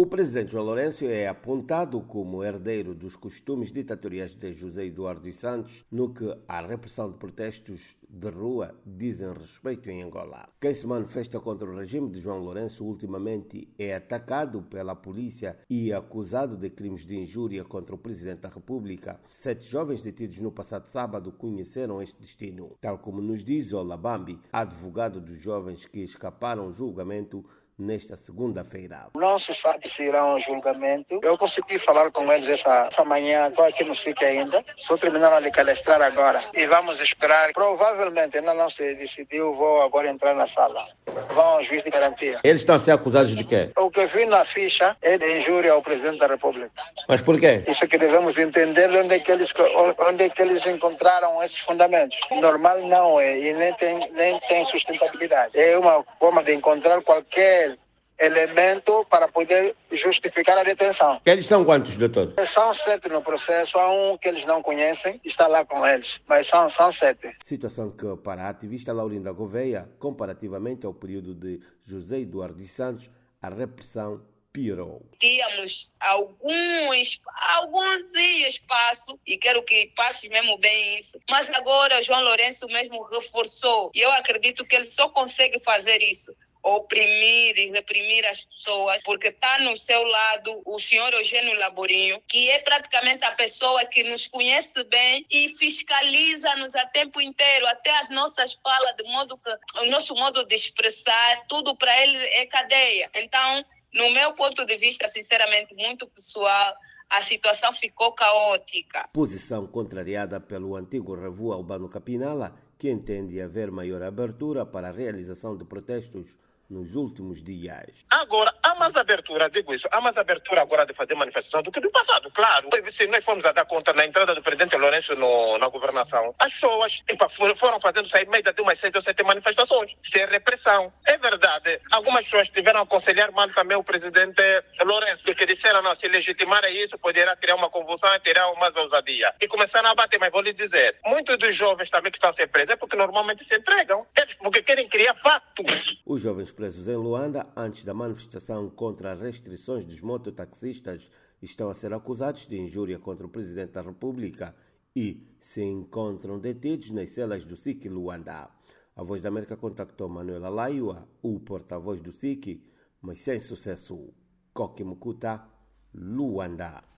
O presidente João Lourenço é apontado como herdeiro dos costumes ditatoriais de José Eduardo dos Santos no que a repressão de protestos de rua dizem respeito em Angola. Quem se manifesta contra o regime de João Lourenço ultimamente é atacado pela polícia e acusado de crimes de injúria contra o presidente da República. Sete jovens detidos no passado sábado conheceram este destino, tal como nos diz Ola Bambi, advogado dos jovens que escaparam julgamento nesta segunda-feira. Não se sabe se irão ao julgamento. Eu consegui falar com eles essa, essa manhã, estou aqui no SIC ainda. Só terminaram de cadastrar agora. E vamos esperar. Provavelmente ainda não se decidiu, vou agora entrar na sala. Vão ao juiz de garantia. Eles estão a ser acusados de quê? O que vi na ficha é de injúria ao presidente da República. Mas por quê? Isso que devemos entender onde é que eles, onde é que eles encontraram esses fundamentos. Normal não é e nem tem, nem tem sustentabilidade. É uma forma de encontrar qualquer elemento para poder justificar a detenção. Eles são quantos, doutor? São sete no processo, há um que eles não conhecem, está lá com eles, mas são, são sete. Situação que, para a ativista Laurinda Gouveia, comparativamente ao período de José Eduardo dos Santos, a repressão piorou. Tínhamos alguns, alguns espaço, e quero que passe mesmo bem isso, mas agora João Lourenço mesmo reforçou, e eu acredito que ele só consegue fazer isso oprimir e reprimir as pessoas, porque está no seu lado o senhor Eugênio Laborinho, que é praticamente a pessoa que nos conhece bem e fiscaliza-nos a tempo inteiro, até as nossas falas, de modo que o nosso modo de expressar, tudo para ele é cadeia. Então, no meu ponto de vista, sinceramente, muito pessoal, a situação ficou caótica. Posição contrariada pelo antigo revu Albano Capinala, que entende haver maior abertura para a realização de protestos nos últimos dias. Agora, há mais abertura, digo isso, há mais abertura agora de fazer manifestação do que do passado, claro. Se nós formos a dar conta na entrada do presidente Lourenço no, na governação, as pessoas epa, foram fazendo sair média de umas seis ou sete manifestações, sem repressão. É verdade, algumas pessoas tiveram a aconselhar mal também o presidente Lourenço, que disseram, não, se legitimar isso, poderá criar uma convulsão e terá mais ousadia. E começaram a bater, mas vou lhe dizer, muitos dos jovens também que estão a ser presos é porque normalmente se entregam, é porque querem criar fatos. Os jovens presos em Luanda, antes da manifestação contra as restrições dos mototaxistas, estão a ser acusados de injúria contra o presidente da República e se encontram detidos nas celas do SIC Luanda. A Voz da América contactou Manuela Laiua, o porta-voz do SIC, mas sem sucesso. Coque Mukuta, Luanda.